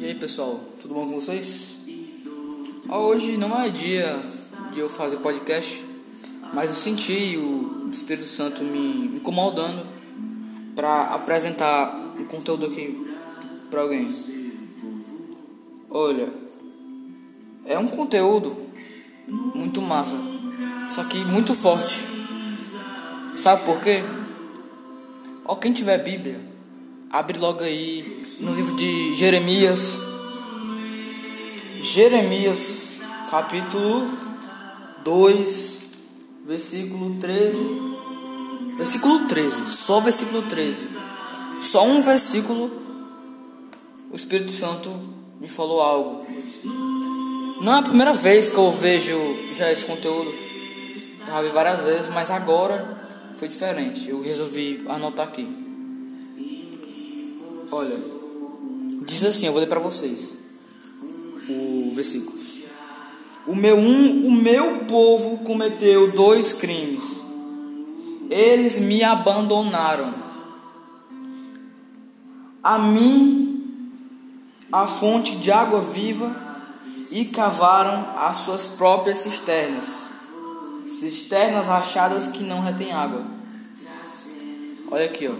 E aí pessoal, tudo bom com vocês? Hoje não é dia de eu fazer podcast, mas eu senti o Espírito Santo me incomodando para apresentar um conteúdo aqui para alguém. Olha, é um conteúdo muito massa, só que muito forte. Sabe por quê? Ó, quem tiver Bíblia, abre logo aí no livro de Jeremias. Jeremias, capítulo 2, versículo 13. Versículo 13, só versículo 13. Só um versículo. O Espírito Santo me falou algo. Não é a primeira vez que eu vejo já esse conteúdo. Já vi várias vezes, mas agora foi diferente. Eu resolvi anotar aqui. Olha, diz assim, eu vou ler para vocês o versículo. O meu, um, o meu povo cometeu dois crimes. Eles me abandonaram. A mim, a fonte de água viva, e cavaram as suas próprias cisternas. Cisternas rachadas que não retêm água. Olha aqui, ó.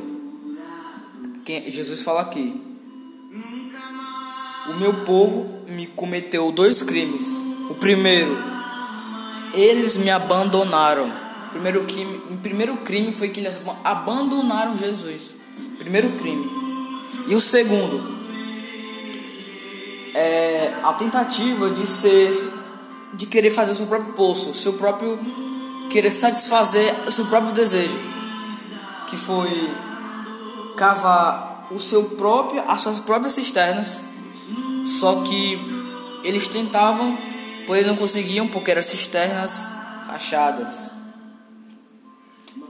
Quem, Jesus fala aqui. O meu povo me cometeu dois crimes. O primeiro, eles me abandonaram. O primeiro crime, o primeiro crime foi que eles abandonaram Jesus. Primeiro crime. E o segundo, é a tentativa de ser, de querer fazer o seu próprio poço, o seu próprio querer satisfazer o seu próprio desejo, que foi cavar o seu próprio, as suas próprias cisternas só que eles tentavam, porém não conseguiam porque eram cisternas achadas.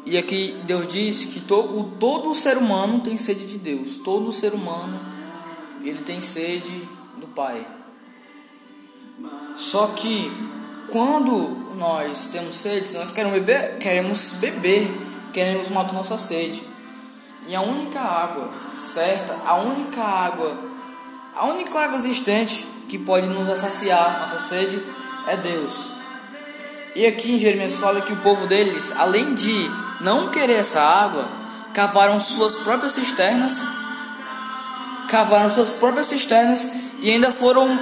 E aqui Deus diz que todo, todo ser humano tem sede de Deus. Todo ser humano ele tem sede do Pai. Só que quando nós temos sede, nós queremos beber, queremos beber, queremos matar nossa sede. E a única água certa, a única água a única água existente que pode nos saciar nossa sede é Deus. E aqui em Jeremias fala que o povo deles, além de não querer essa água, cavaram suas próprias cisternas, cavaram suas próprias cisternas e ainda foram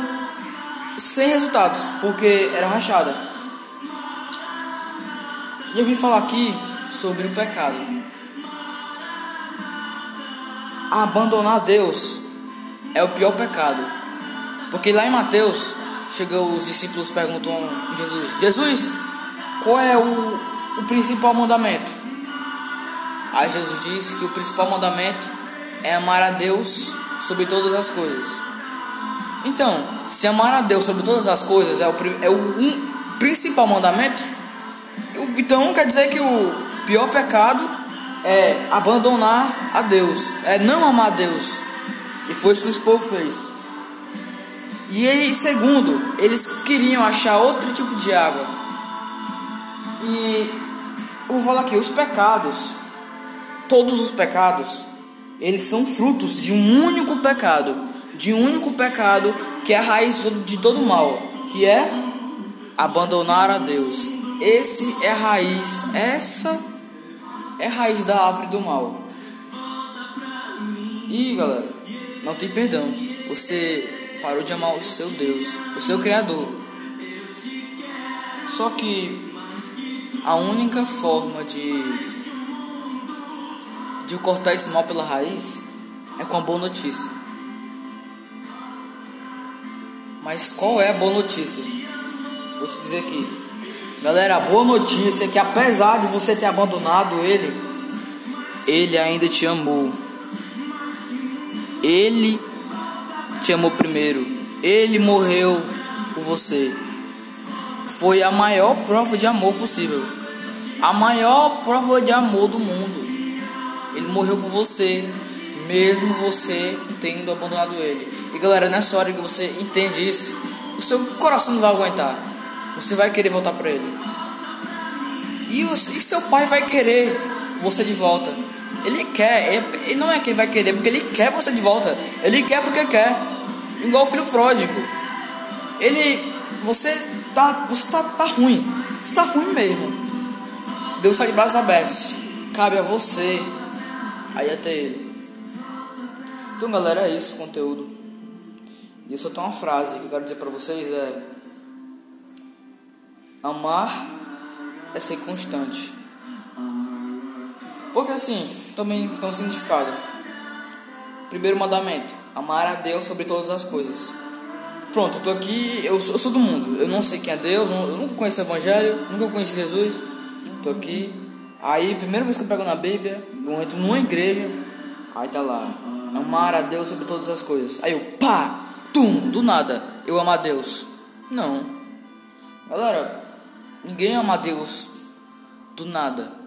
sem resultados, porque era rachada. E eu vim falar aqui sobre o pecado. Abandonar Deus é o pior pecado. Porque lá em Mateus, chega os discípulos perguntam a Jesus: Jesus, qual é o, o principal mandamento? Aí Jesus disse que o principal mandamento é amar a Deus sobre todas as coisas. Então, se amar a Deus sobre todas as coisas é o, é o um, principal mandamento, então quer dizer que o pior pecado é abandonar a Deus, é não amar a Deus. E foi isso que esse povo fez. E aí, segundo, eles queriam achar outro tipo de água. E eu vou aqui, os pecados, todos os pecados, eles são frutos de um único pecado, de um único pecado que é a raiz de todo mal, que é abandonar a Deus. Esse é a raiz, essa é a raiz da árvore do mal. E galera, não tem perdão. Você parou de amar o seu Deus, o seu Criador. Só que a única forma de de cortar esse mal pela raiz é com a boa notícia. Mas qual é a boa notícia? Vou te dizer aqui. Galera, a boa notícia é que apesar de você ter abandonado ele, ele ainda te amou. Ele te amou primeiro. Ele morreu por você. Foi a maior prova de amor possível. A maior prova de amor do mundo. Ele morreu por você, mesmo você tendo abandonado ele. E galera, nessa hora que você entende isso, o seu coração não vai aguentar. Você vai querer voltar para ele. E, o, e seu pai vai querer você de volta. Ele quer, ele não é que ele vai querer, porque ele quer você de volta. Ele quer porque quer. igual o filho pródigo. Ele, você tá, você tá, tá ruim, você tá ruim mesmo. Deus está de braços abertos, cabe a você aí até ele. Então, galera, é isso o conteúdo. E eu só tenho uma frase que eu quero dizer para vocês é amar é ser constante. Porque assim, também tem um significado. Primeiro mandamento: amar a Deus sobre todas as coisas. Pronto, eu tô aqui, eu sou, eu sou do mundo. Eu não sei quem é Deus, eu não conheço o Evangelho, nunca conheci Jesus. Tô aqui. Aí, primeira vez que eu pego na Bíblia, eu entro numa igreja, aí tá lá: amar a Deus sobre todas as coisas. Aí eu, pá, tum, do nada, eu amo a Deus. Não. Galera, ninguém ama a Deus do nada.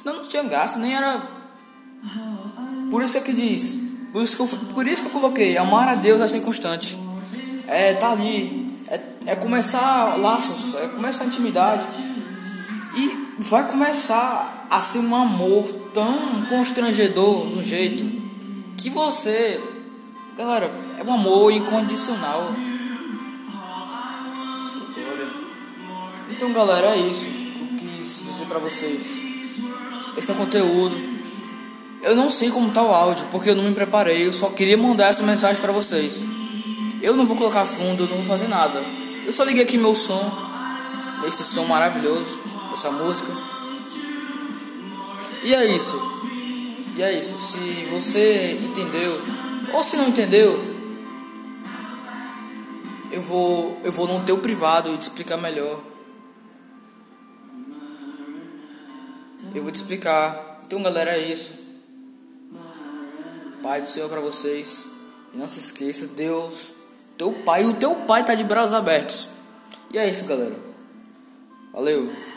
Senão não tinha graça, nem era. Por isso é que diz. Por isso que eu, por isso que eu coloquei. Amar a Deus ser constante. É tá ali. É, é começar laços. É começar intimidade. E vai começar a ser um amor tão constrangedor do jeito que você. Galera, é um amor incondicional. Então, galera, é isso. Eu quis dizer pra vocês esse é o conteúdo. Eu não sei como tá o áudio, porque eu não me preparei. Eu só queria mandar essa mensagem para vocês. Eu não vou colocar fundo, eu não vou fazer nada. Eu só liguei aqui meu som, esse som maravilhoso, essa música. E é isso. E é isso. Se você entendeu ou se não entendeu, eu vou eu vou no teu privado e te explicar melhor. Eu vou te explicar. Então, galera, é isso. Pai do Senhor para vocês. E não se esqueça, Deus, teu pai, o teu pai tá de braços abertos. E é isso, galera. Valeu.